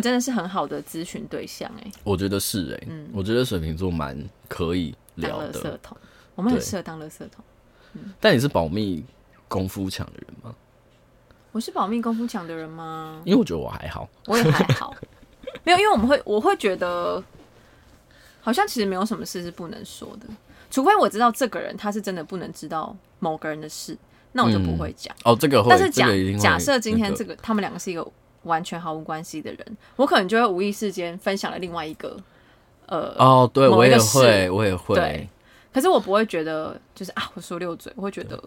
真的是很好的咨询对象哎、欸。我觉得是哎、欸，嗯，我觉得水瓶座蛮可以聊的。当垃圾桶，我们很适合当垃圾桶。嗯，但你是保密功夫强的人吗？我是保密功夫强的人吗？因为我觉得我还好，我也还好，没有，因为我们会，我会觉得好像其实没有什么事是不能说的，除非我知道这个人他是真的不能知道某个人的事，那我就不会讲、嗯。哦，这个会，但是假、这个、假设今天这个、那个、他们两个是一个。完全毫无关系的人，我可能就会无意识间分享了另外一个，呃，哦，对我也会，我也会，对，可是我不会觉得就是啊，我说溜嘴，我会觉得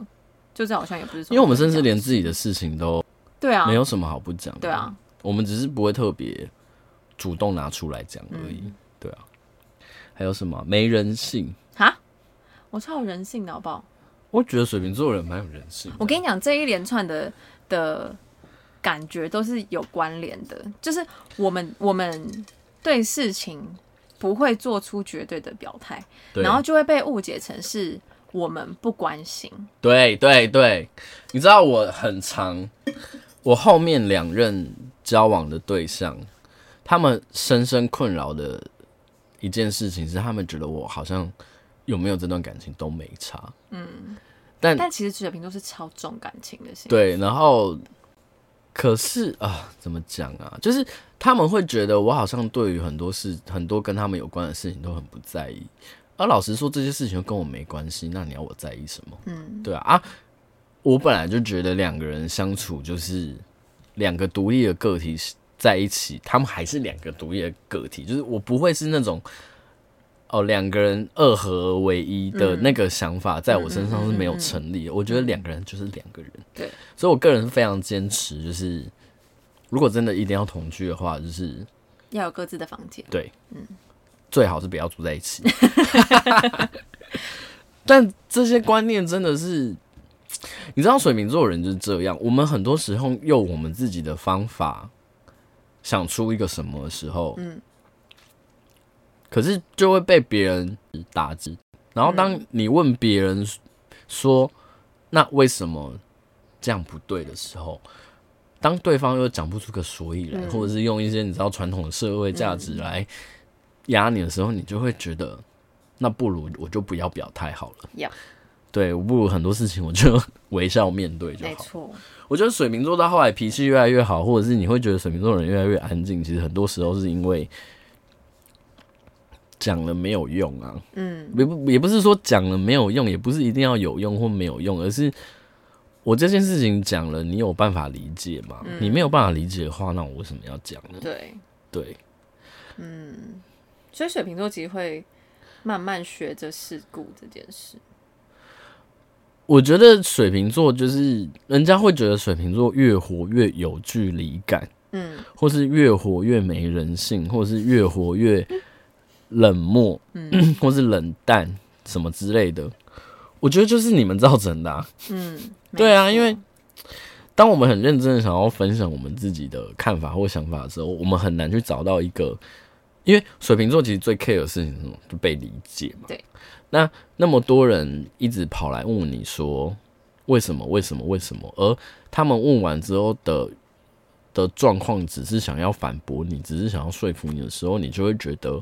就这好像也不是，因为我们甚至连自己的事情都对啊，没有什么好不讲的，对啊，我们只是不会特别主动拿出来讲而已，对啊，还有什么没人性。哈，我超有人性的好不好？我觉得水瓶座人蛮有人性，我跟你讲这一连串的的。感觉都是有关联的，就是我们我们对事情不会做出绝对的表态，然后就会被误解成是我们不关心。对对对，你知道我很常，我后面两任交往的对象，他们深深困扰的一件事情是，他们觉得我好像有没有这段感情都没差。嗯，但但其实水瓶座是超重感情的，对，然后。可是啊，怎么讲啊？就是他们会觉得我好像对于很多事、很多跟他们有关的事情都很不在意。而老实说，这些事情跟我没关系，那你要我在意什么？嗯，对啊。啊，我本来就觉得两个人相处就是两个独立的个体在一起，他们还是两个独立的个体，就是我不会是那种。哦，两个人二合为一的那个想法，在我身上是没有成立的。我觉得两个人就是两个人，对，所以我个人是非常坚持，就是如果真的一定要同居的话，就是要有各自的房间，对，嗯，最好是不要住在一起。但这些观念真的是，你知道，水瓶座人就是这样。我们很多时候用我们自己的方法想出一个什么的时候，嗯。可是就会被别人打击，然后当你问别人说“那为什么这样不对”的时候，当对方又讲不出个所以然，或者是用一些你知道传统的社会价值来压你的时候，你就会觉得那不如我就不要表态好了。对，我不如很多事情我就微笑面对就好。没错，我觉得水瓶座到后来脾气越来越好，或者是你会觉得水瓶座人越来越安静，其实很多时候是因为。讲了没有用啊，嗯，也不也不是说讲了没有用，也不是一定要有用或没有用，而是我这件事情讲了，你有办法理解吗？嗯、你没有办法理解的话，那我为什么要讲呢？对对，嗯，所以水瓶座其实会慢慢学着世故这件事。我觉得水瓶座就是人家会觉得水瓶座越活越有距离感，嗯，或是越活越没人性，或是越活越。冷漠，嗯，或是冷淡什么之类的，我觉得就是你们造成的。啊。嗯，对啊，因为当我们很认真的想要分享我们自己的看法或想法的时候，我们很难去找到一个，因为水瓶座其实最 care 的事情是什么？就被理解嘛。对。那那么多人一直跑来问你说为什么？为什么？为什么？而他们问完之后的的状况，只是想要反驳你，只是想要说服你的时候，你就会觉得。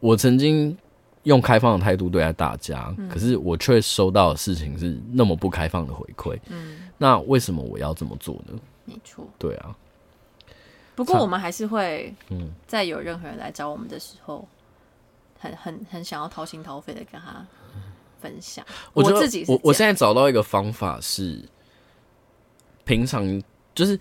我曾经用开放的态度对待大家，嗯、可是我却收到的事情是那么不开放的回馈。嗯，那为什么我要这么做呢？没错，对啊。不过我们还是会，嗯，在有任何人来找我们的时候，很很很想要掏心掏肺的跟他分享。我自己，我我现在找到一个方法是，平常就是。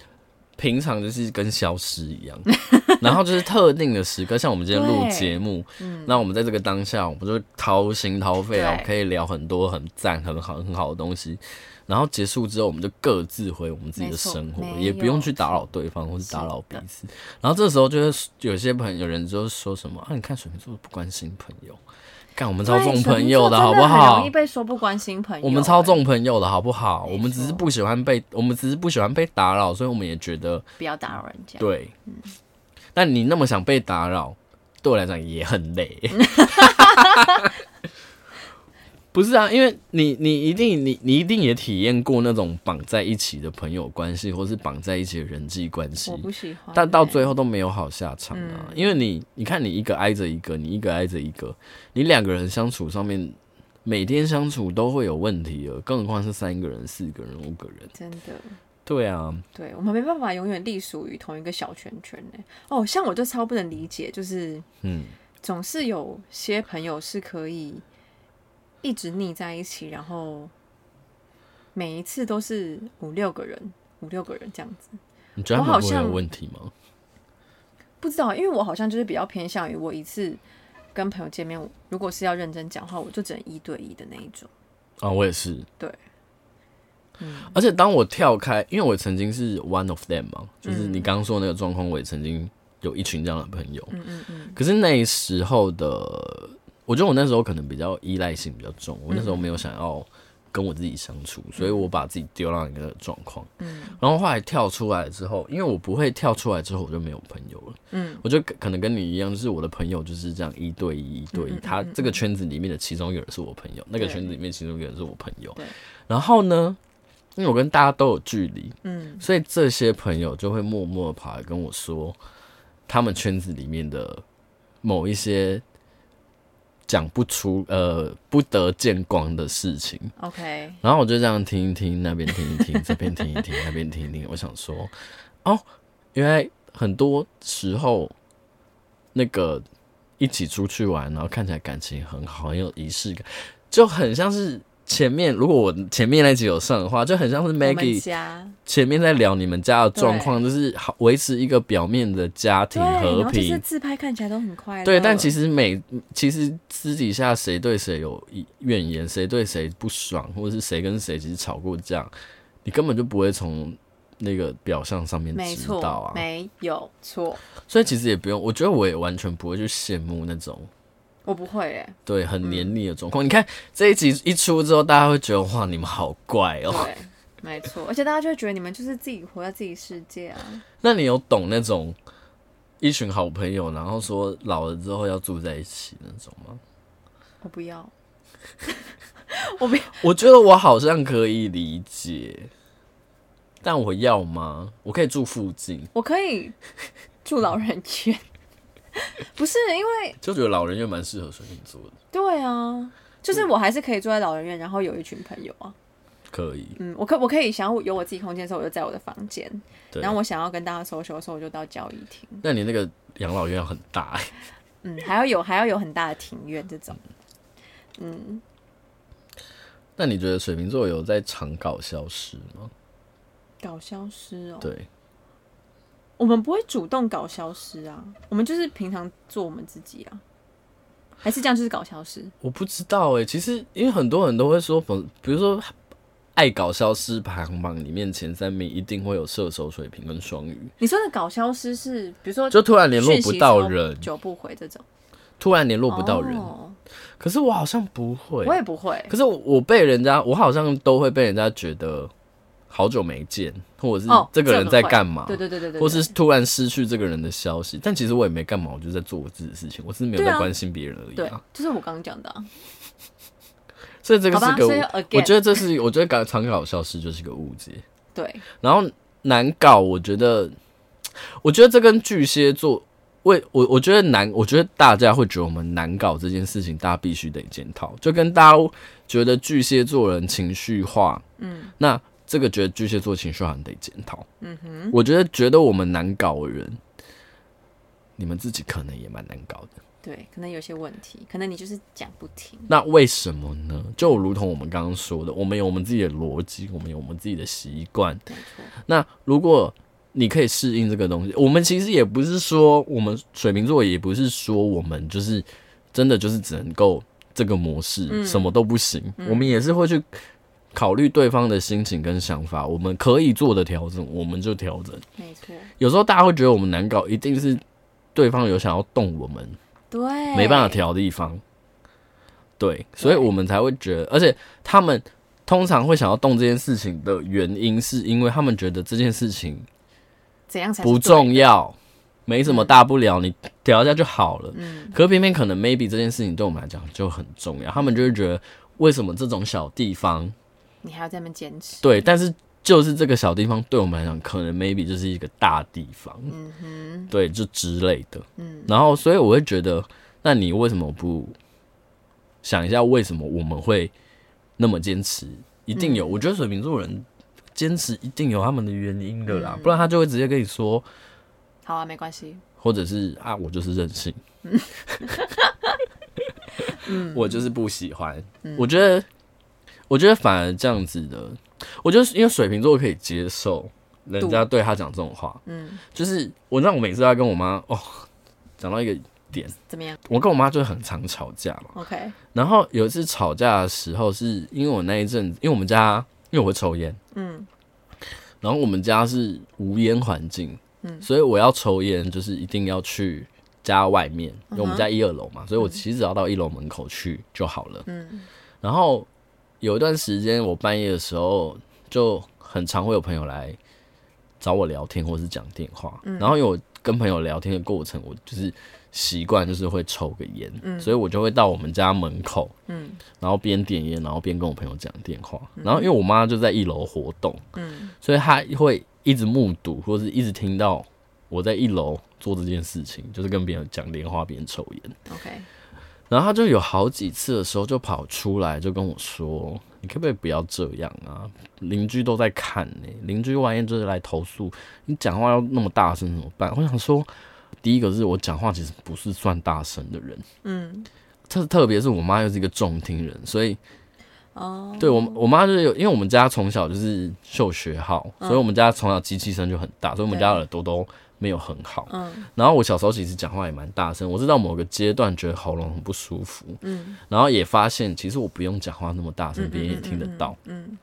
平常就是跟消失一样，然后就是特定的时刻，像我们今天录节目，那我们在这个当下，我们就掏心掏肺啊，可以聊很多很赞、很好、很好的东西。然后结束之后，我们就各自回我们自己的生活，也不用去打扰对方或是打扰彼此。然后这时候就是有些朋友有人就说什么啊，你看水瓶座不关心朋友。看我们超重朋友的好不好？容易被说不关心朋友。我们超重朋友的好不好？我们只是不喜欢被，我们只是不喜欢被打扰，所以我们也觉得不要打扰人家。对，嗯。但你那么想被打扰，对我来讲也很累。不是啊，因为你你一定你你一定也体验过那种绑在一起的朋友关系，或是绑在一起的人际关系。我不喜欢，但到最后都没有好下场啊。嗯、因为你你看你一个挨着一个，你一个挨着一个，你两个人相处上面每天相处都会有问题了，更何况是三个人、四个人、五个人。真的。对啊。对，我们没办法永远隶属于同一个小圈圈呢。哦，像我就超不能理解，就是嗯，总是有些朋友是可以。一直腻在一起，然后每一次都是五六个人，五六个人这样子。你觉得他们会有问题吗？不知道，因为我好像就是比较偏向于我一次跟朋友见面，如果是要认真讲话，我就只能一对一的那一种。啊，我也是。对。嗯。而且当我跳开，因为我曾经是 one of them 嘛，就是你刚刚说的那个状况，我也曾经有一群这样的朋友。嗯嗯嗯。可是那时候的。我觉得我那时候可能比较依赖性比较重，我那时候没有想要跟我自己相处，嗯、所以我把自己丢到一个状况。嗯，然后后来跳出来之后，因为我不会跳出来之后我就没有朋友了。嗯，我就可能跟你一样，就是我的朋友就是这样一对一一对他这个圈子里面的其中一个人是我朋友，嗯、那个圈子里面其中一个人是我朋友。对。然后呢，因为我跟大家都有距离，嗯，所以这些朋友就会默默跑来跟我说，他们圈子里面的某一些。讲不出呃不得见光的事情，OK，然后我就这样听一听，那边听一听，这边听一听，那边听一听。我想说，哦，原来很多时候那个一起出去玩，然后看起来感情很好，很有仪式感，就很像是。前面如果我前面那集有上的话，就很像是 Maggie 前面在聊你们家的状况，就是好维持一个表面的家庭和平，就是自拍看起来都很快乐。对，但其实每其实私底下谁对谁有怨言，谁对谁不爽，或者是谁跟谁其实吵过架，你根本就不会从那个表象上面知道啊，没有错。所以其实也不用，我觉得我也完全不会去羡慕那种。我不会哎，对，很黏腻的状况。嗯、你看这一集一出之后，大家会觉得哇，你们好怪哦。对，没错，而且大家就会觉得你们就是自己活在自己世界啊。那你有懂那种一群好朋友，然后说老了之后要住在一起那种吗？我不要，我不要。我觉得我好像可以理解，但我要吗？我可以住附近，我可以住老人院。不是因为就觉得老人院蛮适合水瓶座的。对啊，就是我还是可以住在老人院，然后有一群朋友啊。可以。嗯，我可我可以想要有我自己空间的时候，我就在我的房间。对。然后我想要跟大家 social 的时候，我就到交易厅。那你那个养老院要很大哎。嗯，还要有还要有很大的庭院这种。嗯。那你觉得水瓶座有在常搞消失吗？搞消失哦。对。我们不会主动搞消失啊，我们就是平常做我们自己啊，还是这样就是搞消失？我不知道哎、欸，其实因为很多人都会说，比如说爱搞消失排行榜里面前三名一定会有射手、水瓶跟双鱼。你说的搞消失是，比如说就突然联络不到人，久不回这种，突然联络不到人。哦、可是我好像不会，我也不会。可是我，我被人家，我好像都会被人家觉得。好久没见，或者是这个人在干嘛？对对对对对，或是突然失去这个人的消息，但其实我也没干嘛，我就在做我自己的事情，我只是没有在关心别人而已。对，就是我刚刚讲的。所以这个是个，我觉得这是，我觉得搞常搞消失就是个误解。对，然后难搞，我觉得，我觉得这跟巨蟹座，为我我觉得难，我觉得大家会觉得我们难搞这件事情，大家必须得检讨，就跟大家觉得巨蟹座人情绪化，嗯，那。这个觉得巨蟹座情绪好像得检讨。嗯哼，我觉得觉得我们难搞的人，你们自己可能也蛮难搞的。对，可能有些问题，可能你就是讲不听。那为什么呢？就如同我们刚刚说的，我们有我们自己的逻辑，我们有我们自己的习惯。没错。那如果你可以适应这个东西，我们其实也不是说我们水瓶座，也不是说我们就是真的就是只能够这个模式，嗯、什么都不行。嗯、我们也是会去。考虑对方的心情跟想法，我们可以做的调整，我们就调整。没错。有时候大家会觉得我们难搞，一定是对方有想要动我们，对，没办法调的地方。对，所以我们才会觉得，而且他们通常会想要动这件事情的原因，是因为他们觉得这件事情怎样才不重要，没什么大不了，你调一下就好了。嗯。可偏偏可能 maybe 这件事情对我们来讲就很重要，他们就会觉得。为什么这种小地方你还要这么坚持？对，但是就是这个小地方对我们来讲，可能 maybe 就是一个大地方，嗯哼，对，就之类的，嗯，然后所以我会觉得，那你为什么不想一下，为什么我们会那么坚持？一定有，嗯、我觉得水瓶座人坚持一定有他们的原因的啦，嗯、不然他就会直接跟你说，好啊，没关系，或者是啊，我就是任性，嗯，我就是不喜欢。嗯、我觉得，我觉得反而这样子的，我觉得因为水瓶座可以接受人家对他讲这种话，嗯，就是我让我每次要跟我妈哦讲到一个。点怎么样？我跟我妈就很常吵架嘛。OK。然后有一次吵架的时候，是因为我那一阵，因为我们家因为我会抽烟，嗯。然后我们家是无烟环境，嗯，所以我要抽烟就是一定要去家外面，因为我们家一二楼嘛，所以我其实只要到一楼门口去就好了，嗯。然后有一段时间，我半夜的时候就很常会有朋友来找我聊天或是讲电话，然后因为我跟朋友聊天的过程，我就是。习惯就是会抽个烟，嗯、所以我就会到我们家门口，嗯、然后边点烟，然后边跟我朋友讲电话。嗯、然后因为我妈就在一楼活动，嗯、所以她会一直目睹或者是一直听到我在一楼做这件事情，就是跟别人讲电话边抽烟。OK，然后他就有好几次的时候就跑出来就跟我说：“你可不可以不要这样啊？邻居都在看呢、欸，邻居万一就是来投诉，你讲话要那么大声怎么办？”我想说。第一个是我讲话其实不是算大声的人，嗯，特特别是我妈又是一个重听人，所以，哦，对我我妈就是有，因为我们家从小就是嗅学好，所以我们家从小机器声就很大，所以我们家耳朵都没有很好，嗯，然后我小时候其实讲话也蛮大声，我是到某个阶段觉得喉咙很不舒服，嗯，然后也发现其实我不用讲话那么大声，别人也听得到，嗯，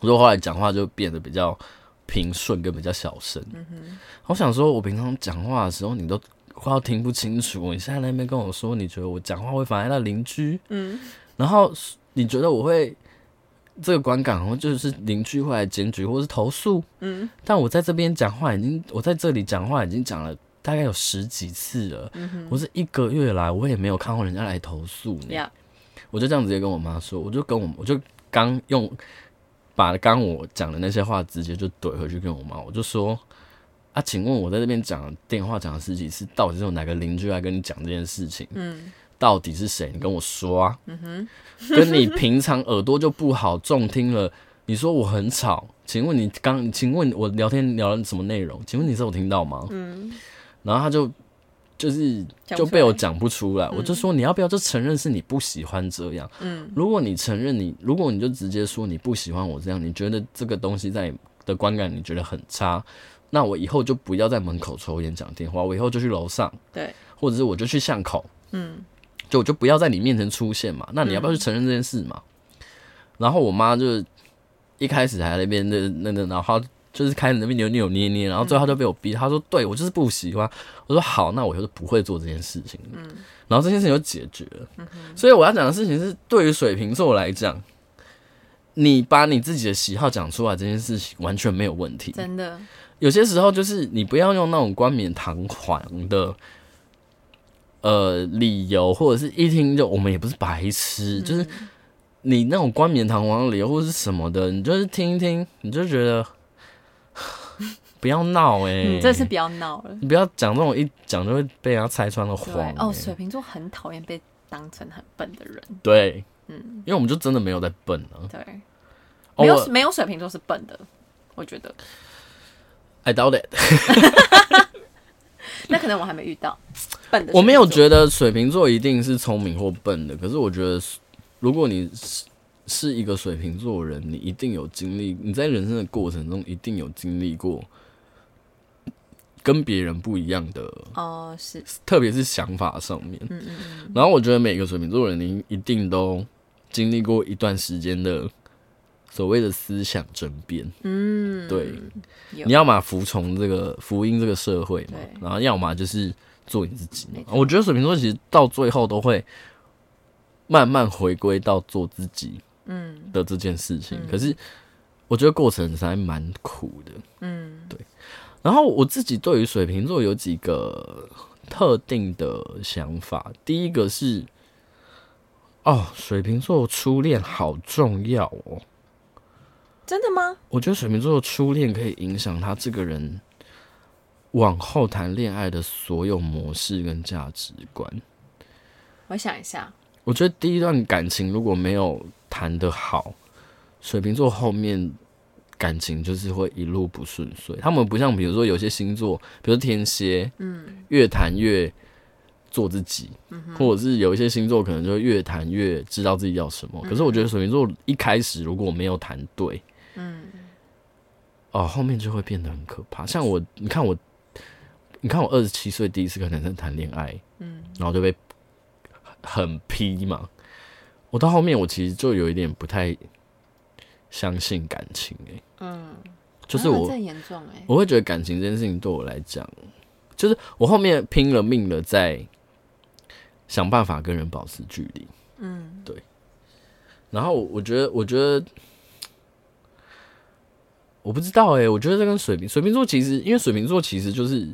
所以后来讲话就变得比较。平顺跟比较小声，嗯哼，我想说，我平常讲话的时候，你都快要听不清楚。你现在那边跟我说，你觉得我讲话会妨碍到邻居，嗯，然后你觉得我会这个观感，好像就是邻居会来检举或是投诉，嗯，但我在这边讲话已经，我在这里讲话已经讲了大概有十几次了，嗯哼，我是一个月来，我也没有看过人家来投诉你，Yeah. 我就这样直接跟我妈说，我就跟我，我就刚用。把刚我讲的那些话直接就怼回去跟我妈，我就说啊，请问我在这边讲电话讲了十几次，到底是有哪个邻居来跟你讲这件事情？嗯，到底是谁？你跟我说啊。嗯哼，跟你平常耳朵就不好，重听了，你说我很吵，请问你刚，请问我聊天聊了什么内容？请问你是有听到吗？嗯，然后他就。就是就被我讲不出来，我就说你要不要就承认是你不喜欢这样。嗯，如果你承认你，如果你就直接说你不喜欢我这样，你觉得这个东西在你的观感你觉得很差，那我以后就不要在门口抽烟讲电话，我以后就去楼上，对，或者是我就去巷口，嗯，就我就不要在你面前出现嘛。那你要不要去承认这件事嘛？然后我妈就一开始还在那边那那那，然后。就是开始那边扭扭捏捏，然后最后她就被我逼，她说：“对我就是不喜欢。”我说：“好，那我就不会做这件事情。”嗯，然后这件事情就解决了。嗯，所以我要讲的事情是，对于水瓶座来讲，你把你自己的喜好讲出来，这件事情完全没有问题。真的，有些时候就是你不要用那种冠冕堂皇的呃理由，或者是一听就我们也不是白痴，嗯、就是你那种冠冕堂皇的理由或者是什么的，你就是听一听，你就觉得。不要闹哎、欸！你这次不要闹了。你不要讲这种一讲就会被人家拆穿的谎、欸。哦，水瓶座很讨厌被当成很笨的人。对，嗯，因为我们就真的没有在笨啊。对，没有没有水瓶座是笨的，我觉得。I doubt it。那可能我还没遇到笨的。我没有觉得水瓶座一定是聪明或笨的，可是我觉得如果你是。是一个水瓶座的人，你一定有经历，你在人生的过程中一定有经历过跟别人不一样的哦，是，特别是想法上面，嗯嗯嗯。然后我觉得每个水瓶座的人，你一定都经历过一段时间的所谓的思想争辩，嗯，对，你要么服从这个福音这个社会嘛，然后要么就是做你自己。嘛我觉得水瓶座其实到最后都会慢慢回归到做自己。嗯的这件事情，嗯、可是我觉得过程还蛮苦的。嗯，对。然后我自己对于水瓶座有几个特定的想法。第一个是，哦，水瓶座初恋好重要哦。真的吗？我觉得水瓶座的初恋可以影响他这个人往后谈恋爱的所有模式跟价值观。我想一下，我觉得第一段感情如果没有谈得好，水瓶座后面感情就是会一路不顺遂。他们不像比如说有些星座，比如天蝎，嗯，越谈越做自己，嗯，或者是有一些星座可能就越谈越知道自己要什么。可是我觉得水瓶座一开始如果没有谈对，嗯，哦，后面就会变得很可怕。像我，你看我，你看我二十七岁第一次跟男生谈恋爱，嗯，然后就被很劈嘛。我到后面我其实就有一点不太相信感情，欸，嗯，就是我，我会觉得感情这件事情对我来讲，就是我后面拼了命的在想办法跟人保持距离，嗯，对。然后我觉得，我觉得。我不知道哎、欸，我觉得这跟水瓶水瓶座其实，因为水瓶座其实就是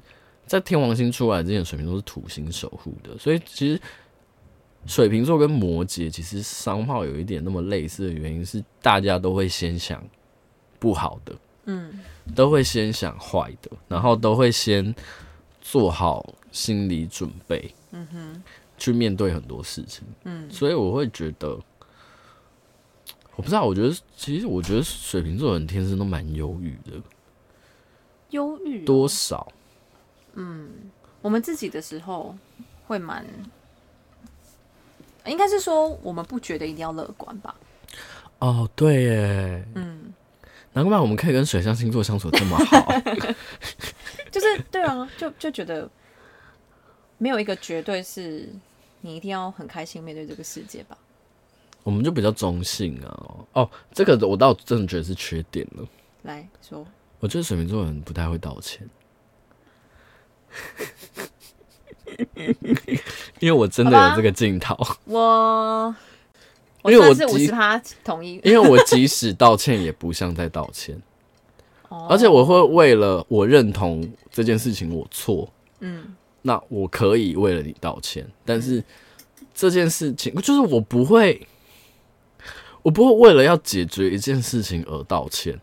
在天王星出来之前，水瓶座是土星守护的，所以其实水瓶座跟摩羯其实商号有一点那么类似的原因是，大家都会先想不好的，嗯，都会先想坏的，然后都会先做好心理准备，嗯哼，去面对很多事情，嗯，所以我会觉得。我不知道，我觉得其实我觉得水瓶座人天生都蛮忧郁的，忧郁多少？嗯，我们自己的时候会蛮，应该是说我们不觉得一定要乐观吧？哦，对耶，嗯，难怪我们可以跟水象星座相处这么好，就是对啊，就就觉得没有一个绝对是你一定要很开心面对这个世界吧。我们就比较中性啊，哦，这个我倒真的觉得是缺点了。来说，我觉得水瓶座人不太会道歉，因为我真的有这个镜头。我，我因为我是五十趴同意，因为我即使道歉也不像在道歉，而且我会为了我认同这件事情我错，嗯，那我可以为了你道歉，但是这件事情就是我不会。我不会为了要解决一件事情而道歉，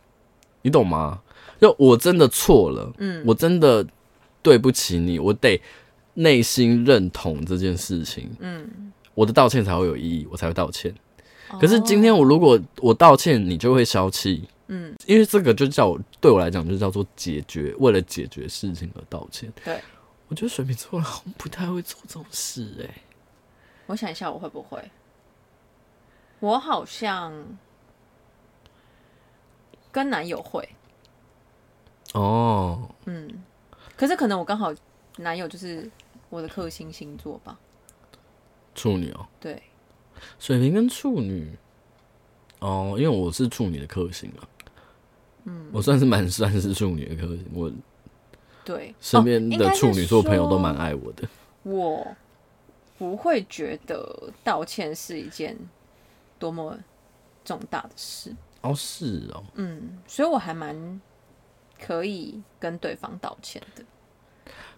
你懂吗？就我真的错了，嗯，我真的对不起你，我得内心认同这件事情，嗯，我的道歉才会有意义，我才会道歉。可是今天我如果我道歉，你就会消气，嗯，因为这个就叫我对我来讲就叫做解决，为了解决事情而道歉。对，我觉得水瓶座好像不太会做这种事，欸，哎，我想一下，我会不会？我好像跟男友会。哦，嗯，可是可能我刚好男友就是我的克星星座吧，处女哦，对，水瓶跟处女哦，因为我是处女的克星啊，嗯，我算是蛮算是处女的克星，我对。身边的处女座朋友都蛮爱我的，哦，我不会觉得道歉是一件。多么重大的事哦，是哦，嗯，所以我还蛮可以跟对方道歉的。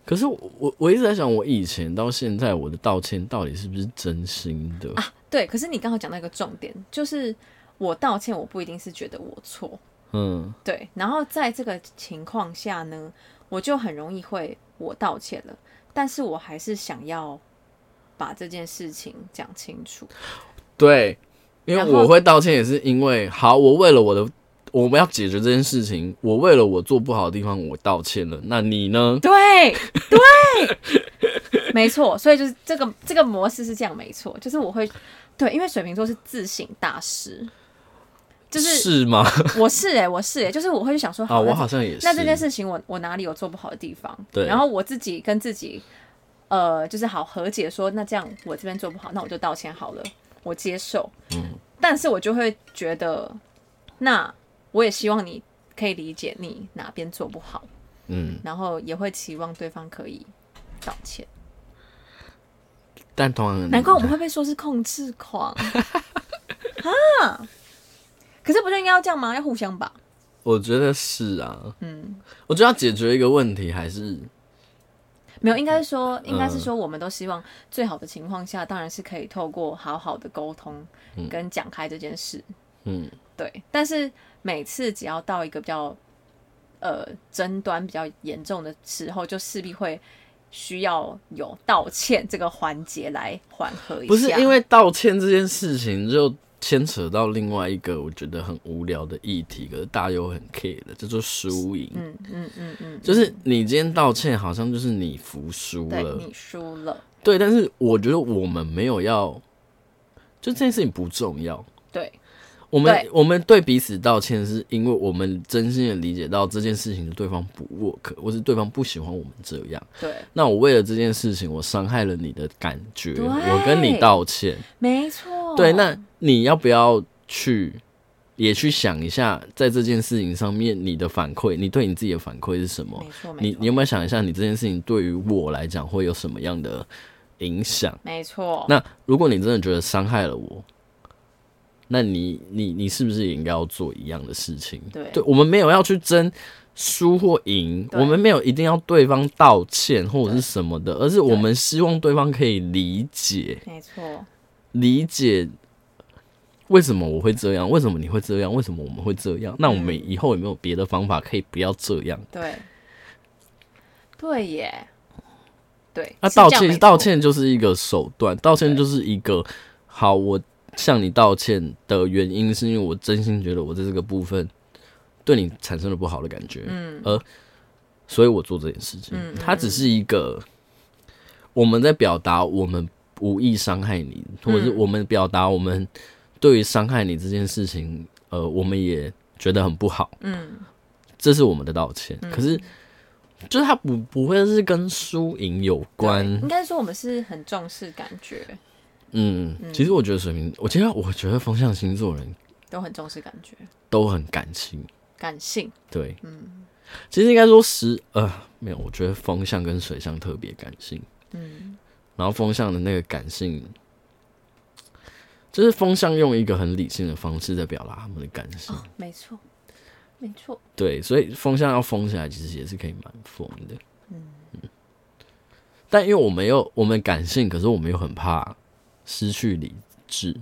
可是我我我一直在想，我以前到现在，我的道歉到底是不是真心的啊？对，可是你刚好讲到一个重点，就是我道歉，我不一定是觉得我错，嗯，对。然后在这个情况下呢，我就很容易会我道歉了，但是我还是想要把这件事情讲清楚，对。因为我会道歉，也是因为好，我为了我的，我们要解决这件事情，我为了我做不好的地方，我道歉了。那你呢？对对，没错。所以就是这个这个模式是这样，没错。就是我会对，因为水瓶座是自省大师，就是是吗？我是哎、欸，我是哎、欸，就是我会去想说，好，我好像也是。那这件事情我，我我哪里有做不好的地方？对，然后我自己跟自己，呃，就是好和解说，那这样我这边做不好，那我就道歉好了。我接受，嗯，但是我就会觉得，那我也希望你可以理解你哪边做不好，嗯，然后也会期望对方可以道歉。但同样，难怪我们会被说是控制狂 啊！可是不就应该要这样吗？要互相吧？我觉得是啊，嗯，我觉得要解决一个问题还是没有，应该是说，应该是说，我们都希望最好的情况下，当然是可以透过好好的沟通跟讲开这件事。嗯，对。但是每次只要到一个比较呃争端比较严重的时候，就势必会需要有道歉这个环节来缓和一下。不是因为道歉这件事情就。牵扯到另外一个我觉得很无聊的议题，可是大家又很 care 的，叫做输赢。嗯嗯嗯嗯，就是你今天道歉，好像就是你服输了，你输了。对，但是我觉得我们没有要，就这件事情不重要。对。我们我们对彼此道歉，是因为我们真心的理解到这件事情的对方不 work，或是对方不喜欢我们这样。对。那我为了这件事情，我伤害了你的感觉，我跟你道歉。没错。对，那你要不要去也去想一下，在这件事情上面，你的反馈，你对你自己的反馈是什么？没错。你你有没有想一下，你这件事情对于我来讲会有什么样的影响？没错。那如果你真的觉得伤害了我，那你你你是不是也应该要做一样的事情？对，对，我们没有要去争输或赢，我们没有一定要对方道歉或者是什么的，而是我们希望对方可以理解，没错，理解为什么我会这样，为什么你会这样，为什么我们会这样？那我们以后有没有别的方法可以不要这样？对，对耶，对，那道歉道歉就是一个手段，道歉就是一个好我。向你道歉的原因，是因为我真心觉得我在这个部分对你产生了不好的感觉，嗯，而所以我做这件事情，嗯，它只是一个我们在表达我们无意伤害你，或者是我们表达我们对于伤害你这件事情，呃，我们也觉得很不好，嗯，这是我们的道歉，可是就是它不不会是跟输赢有关，应该说我们是很重视感觉。嗯，其实我觉得水瓶，我其实我觉得风象星座人都很重视感觉，都很感性，感性。对，嗯，其实应该说十呃没有，我觉得风象跟水象特别感性，嗯，然后风象的那个感性，就是风象用一个很理性的方式在表达他们的感性，哦，没错，没错，对，所以风象要疯起来，其实也是可以蛮疯的，嗯。嗯，但因为我们又我们感性，可是我们又很怕。失去理智，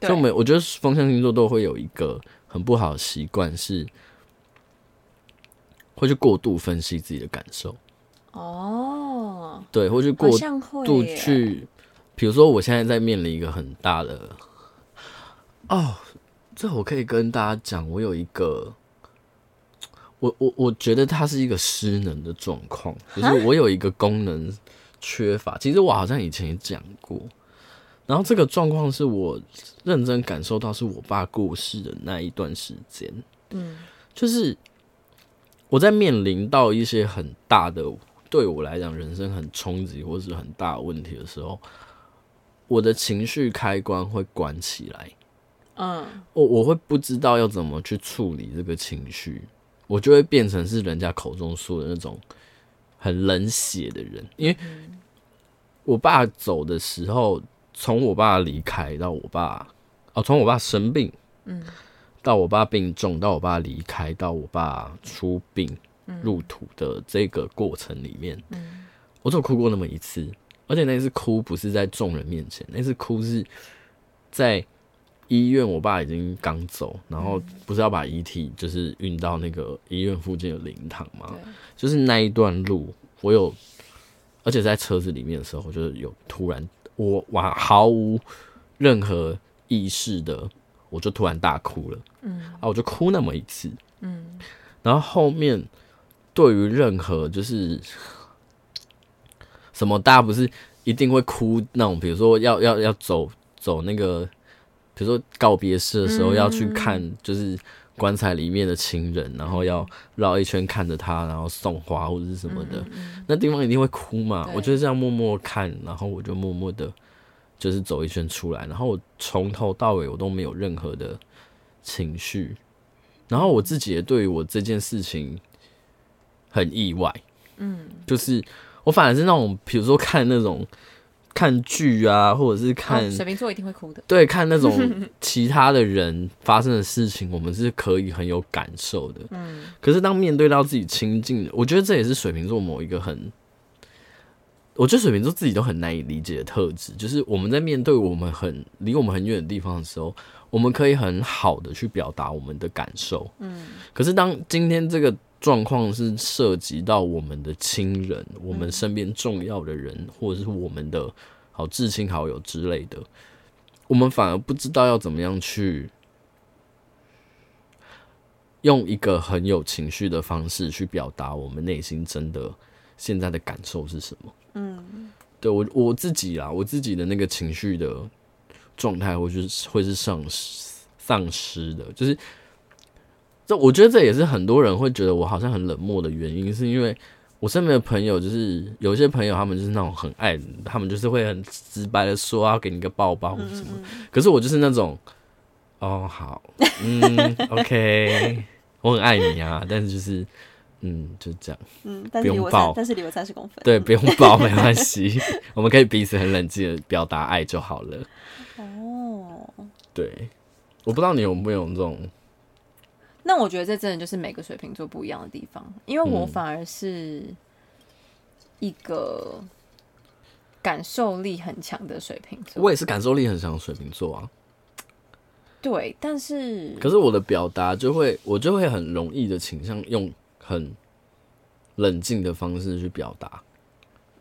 所以我们我觉得风象星座都会有一个很不好的习惯，是会去过度分析自己的感受。哦，对，会去过度去，比如说我现在在面临一个很大的，哦，这我可以跟大家讲，我有一个，我我我觉得它是一个失能的状况，就是我有一个功能缺乏。其实我好像以前也讲过。然后这个状况是我认真感受到，是我爸过世的那一段时间，嗯，就是我在面临到一些很大的，对我来讲人生很冲击或是很大的问题的时候，我的情绪开关会关起来，嗯，我我会不知道要怎么去处理这个情绪，我就会变成是人家口中说的那种很冷血的人，因为我爸走的时候。从我爸离开到我爸，哦，从我爸生病，嗯，到我爸病重，到我爸离开，到我爸出殡入土的这个过程里面，嗯，我只有哭过那么一次，而且那次哭不是在众人面前，那次哭是在医院，我爸已经刚走，然后不是要把遗体就是运到那个医院附近的灵堂吗？就是那一段路，我有，而且在车子里面的时候，就是有突然。我完毫无任何意识的，我就突然大哭了。嗯，啊，我就哭那么一次。嗯，然后后面对于任何就是什么，大家不是一定会哭那种，比如说要要要走走那个，比如说告别式的时候要去看，就是棺材里面的亲人，然后要绕一圈看着他，然后送花或者是什么的，那地方一定会哭嘛。我就是这样默默看，然后我就默默的，就是走一圈出来，然后我从头到尾我都没有任何的情绪，然后我自己也对于我这件事情很意外，嗯，就是我反而是那种，比如说看那种。看剧啊，或者是看、哦、水瓶座一定会哭的。对，看那种 其他的人发生的事情，我们是可以很有感受的。嗯，可是当面对到自己亲近的，我觉得这也是水瓶座某一个很我觉得水瓶座自己都很难以理解的特质，就是我们在面对我们很离我们很远的地方的时候，我们可以很好的去表达我们的感受。嗯，可是当今天这个状况是涉及到我们的亲人、我们身边重要的人，或者是我们的好至亲好友之类的，我们反而不知道要怎么样去。用一个很有情绪的方式去表达我们内心真的现在的感受是什么？嗯，对我我自己啦，我自己的那个情绪的状态，我觉得会是丧失丧失的。就是这，我觉得这也是很多人会觉得我好像很冷漠的原因，是因为我身边的朋友，就是有些朋友他们就是那种很爱，他们就是会很直白的说要给你个抱抱什么。可是我就是那种。哦，好，嗯，OK，我很爱你啊，但是就是，嗯，就这样，嗯，不用抱，但是离我三十公分，对，不用抱，没关 系，我们可以彼此很冷静的表达爱就好了。哦，对，我不知道你有没有这种，那我觉得这真的就是每个水瓶座不一样的地方，因为我反而是一个感受力很强的水瓶座，我也是感受力很强的水瓶座啊。对，但是可是我的表达就会，我就会很容易的倾向用很冷静的方式去表达。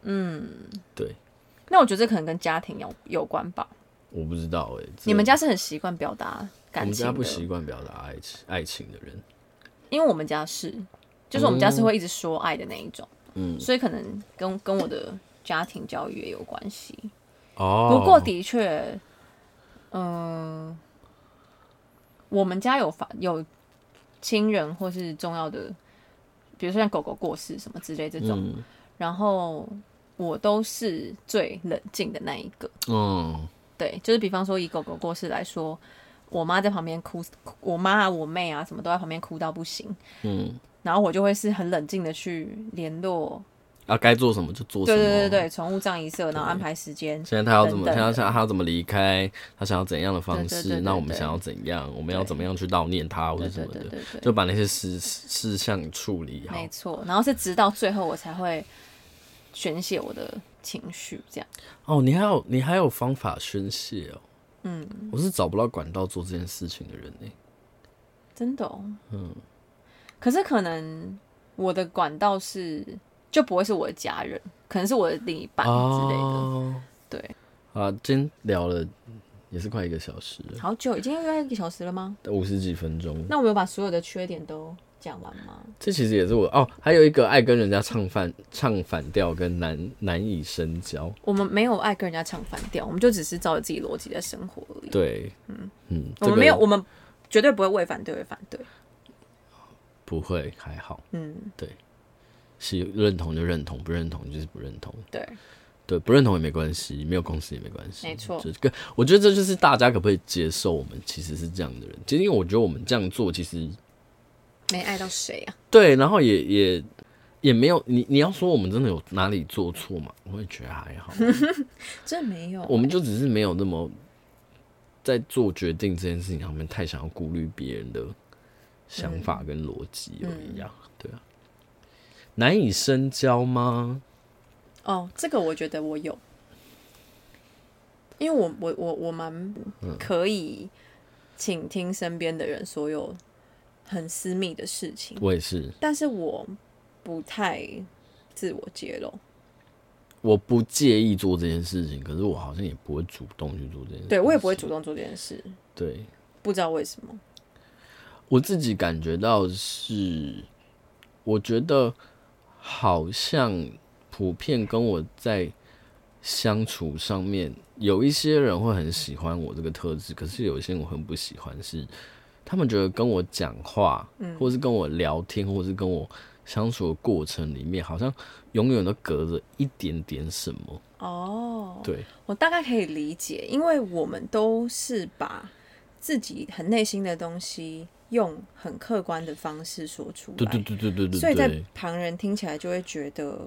嗯，对。那我觉得这可能跟家庭有有关吧。我不知道哎、欸，你们家是很习惯表达感情？我们家不习惯表达爱情，爱情的人。因为我们家是，就是我们家是会一直说爱的那一种。嗯，所以可能跟跟我的家庭教育也有关系。哦，不过的确，嗯、呃。我们家有发有亲人或是重要的，比如说像狗狗过世什么之类这种，嗯、然后我都是最冷静的那一个。嗯，对，就是比方说以狗狗过世来说，我妈在旁边哭，我妈啊、我妹啊什么都在旁边哭到不行。嗯，然后我就会是很冷静的去联络。啊，该做什么就做什么。对对对对，宠物葬仪社，然后安排时间。现在他要怎么？他要想他要怎么离开？他想要怎样的方式？那我们想要怎样？我们要怎么样去悼念他或者什么的？就把那些事事项处理好。没错，然后是直到最后我才会宣泄我的情绪，这样。哦，你还有你还有方法宣泄哦。嗯，我是找不到管道做这件事情的人呢。真的哦。嗯。可是可能我的管道是。就不会是我的家人，可能是我的另一半之类的。哦、对，啊，今天聊了也是快一个小时了，好久，已经要一个小时了吗？五十几分钟。那我们有把所有的缺点都讲完吗？这其实也是我哦，还有一个爱跟人家唱反唱反调，跟难难以深交。我们没有爱跟人家唱反调，我们就只是照着自己逻辑在生活而已。对，嗯嗯，嗯我们没有，这个、我们绝对不会为反对而反对，不会，还好。嗯，对。是认同就认同，不认同就是不认同。对，对，不认同也没关系，没有公司也没关系。没错，这个我觉得这就是大家可不可以接受我们其实是这样的人。其实因为我觉得我们这样做其实没爱到谁啊。对，然后也也也没有你你要说我们真的有哪里做错嘛？我也觉得还好，真的没有。我们就只是没有那么在做决定这件事情上面太想要顾虑别人的想法跟逻辑而已啊。嗯、对啊。难以深交吗？哦，这个我觉得我有，因为我我我我蛮可以倾听身边的人所有很私密的事情。我也是，但是我不太自我揭露。我不介意做这件事情，可是我好像也不会主动去做这件事。对，我也不会主动做这件事。对，不知道为什么。我自己感觉到是，我觉得。好像普遍跟我在相处上面，有一些人会很喜欢我这个特质，可是有一些人我很不喜欢，是他们觉得跟我讲话，或是跟我聊天，或是跟我相处的过程里面，好像永远都隔着一点点什么。哦，对，我大概可以理解，因为我们都是把自己很内心的东西。用很客观的方式说出来，对对对对对对，所以在旁人听起来就会觉得，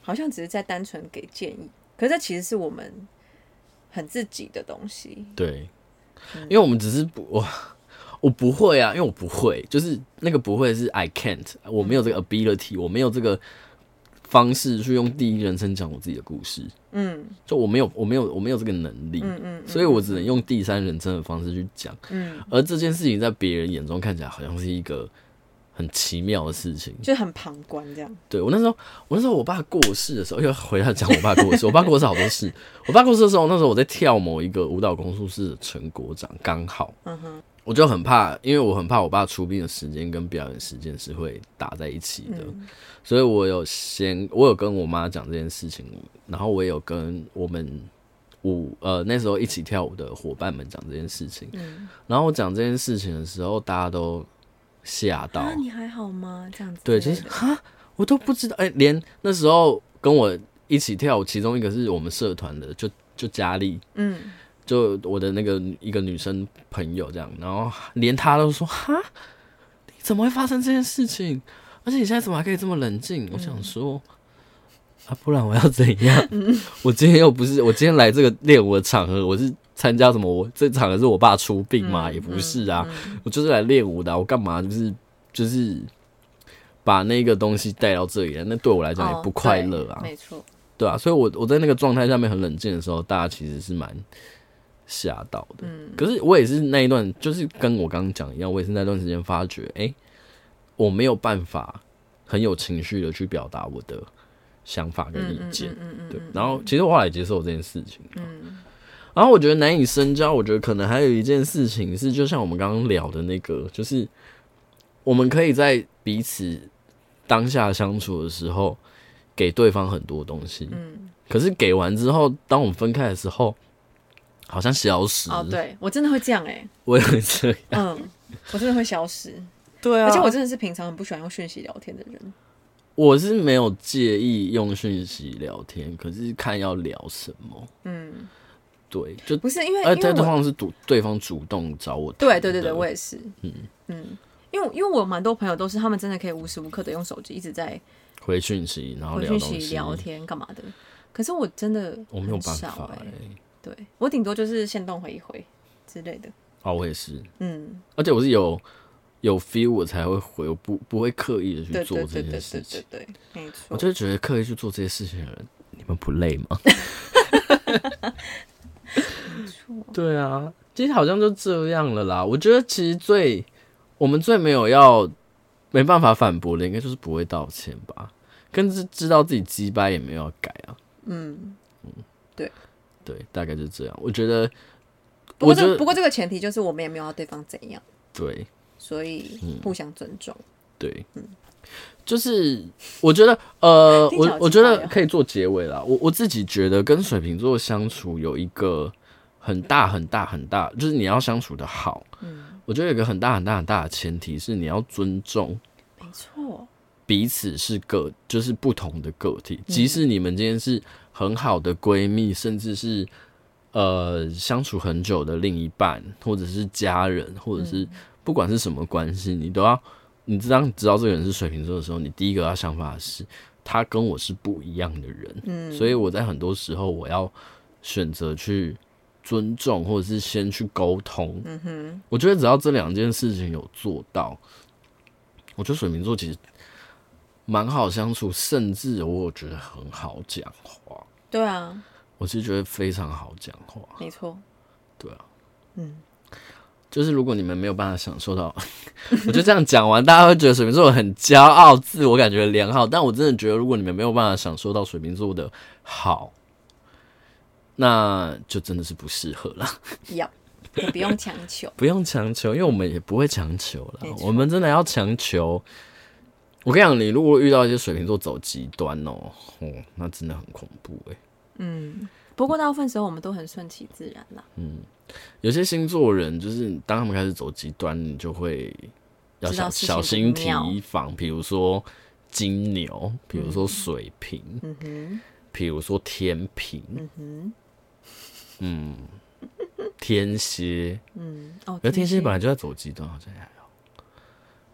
好像只是在单纯给建议，可是这其实是我们很自己的东西。对，因为我们只是不，我 我不会啊，因为我不会，就是那个不会是 I can't，我没有这个 ability，我没有这个方式去用第一人称讲我自己的故事，嗯，就我没有，我没有，我没有这个能力，嗯嗯，所以我只能用第三人称的方式去讲，嗯，而这件事情在别人眼中看起来好像是一个很奇妙的事情，就很旁观这样。对，我那时候，我那时候我爸过世的时候，又回来讲我爸过世，我爸过世好多事，我爸过世的时候，那时候我在跳某一个舞蹈工作室的成果展，刚好，嗯哼。我就很怕，因为我很怕我爸出殡的时间跟表演时间是会打在一起的，嗯、所以我有先，我有跟我妈讲这件事情，然后我也有跟我们舞呃那时候一起跳舞的伙伴们讲这件事情，嗯、然后我讲这件事情的时候，大家都吓到。啊，你还好吗？这样子。对，就是哈，我都不知道，哎、欸，连那时候跟我一起跳舞，其中一个是我们社团的，就就佳丽，嗯。就我的那个一个女生朋友这样，然后连她都说：“哈，你怎么会发生这件事情？而且你现在怎么还可以这么冷静？”嗯、我想说啊，不然我要怎样？嗯、我今天又不是我今天来这个练舞的场合，我是参加什么？我这场合是我爸出殡嘛？嗯、也不是啊，嗯、我就是来练舞的、啊。我干嘛就是就是把那个东西带到这里来？那对我来讲也不快乐啊，哦、没错，对啊。所以我我在那个状态下面很冷静的时候，大家其实是蛮。吓到的，嗯，可是我也是那一段，就是跟我刚刚讲一样，我也是那段时间发觉，哎、欸，我没有办法很有情绪的去表达我的想法跟意见，嗯嗯，对。然后其实我后来接受这件事情，嗯，然后我觉得难以深交，我觉得可能还有一件事情是，就像我们刚刚聊的那个，就是我们可以在彼此当下相处的时候给对方很多东西，嗯，可是给完之后，当我们分开的时候。好像消失。哦，对我真的会这样哎、欸，我也会这样，嗯，我真的会消失，对啊，而且我真的是平常很不喜欢用讯息聊天的人，我是没有介意用讯息聊天，可是看要聊什么，嗯，对，就不是因为，哎，对方是主对方主动找我，对对对对，我也是，嗯。嗯，因为因为我蛮多朋友都是他们真的可以无时无刻的用手机一直在回讯息，然后聊讯息聊天干嘛的，可是我真的我没有办法哎、欸。对，我顶多就是限动回一回之类的。哦，我也是。嗯，而且我是有有 feel 我才会回，我不不会刻意的去做这件事情。对，对，对，没错。我就是觉得刻意去做这些事情的人，你们不累吗？没错。对啊，其实好像就这样了啦。我觉得其实最我们最没有要没办法反驳的，应该就是不会道歉吧？跟知知道自己鸡掰也没有要改啊。嗯嗯，对。对，大概就是这样。我觉得，不过这不过这个前提就是我们也没有要对方怎样。对，所以互相尊重。嗯、对，嗯，就是我觉得，呃，我我觉得可以做结尾啦。我我自己觉得跟水瓶座相处有一个很大很大很大，就是你要相处的好。嗯，我觉得有一个很大很大很大的前提是你要尊重。彼此是个就是不同的个体，即使你们今天是。很好的闺蜜，甚至是呃相处很久的另一半，或者是家人，或者是不管是什么关系，你都要你知道知道这个人是水瓶座的时候，你第一个要想法是他跟我是不一样的人，嗯，所以我在很多时候我要选择去尊重，或者是先去沟通，嗯哼，我觉得只要这两件事情有做到，我觉得水瓶座其实蛮好相处，甚至我觉得很好讲话。对啊，我其实觉得非常好讲话。没错，对啊，嗯，就是如果你们没有办法享受到，我就这样讲完，大家会觉得水瓶座很骄傲、自我感觉良好。但我真的觉得，如果你们没有办法享受到水瓶座的好，那就真的是不适合了。要，也不用强求，不用强求，因为我们也不会强求了。我们真的要强求。我跟你讲，你如果遇到一些水瓶座走极端哦，哦，那真的很恐怖哎。嗯，不过大部分时候我们都很顺其自然啦。嗯，有些星座人就是当他们开始走极端，你就会要小小心提防，比如说金牛，比如说水瓶，嗯哼，比如说天平，嗯哼，嗯，天蝎，嗯，哦，而天蝎本来就在走极端，好像。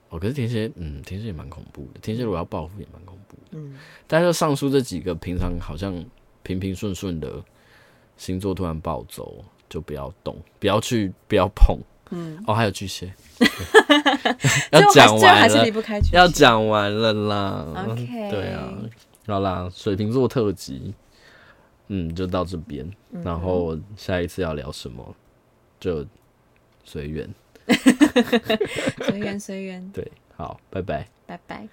哦，可是天蝎，嗯，天蝎也蛮恐怖的。天蝎如果要报复，也蛮恐怖的。嗯，但是上述这几个平常好像平平顺顺的星座突然暴走，就不要动，不要去，不要碰。嗯，哦，还有巨蟹。要讲完了，要讲完了啦。OK，对啊，好啦，水瓶座特辑，嗯，就到这边。然后下一次要聊什么，就随缘。随缘随缘。对好拜拜。拜拜。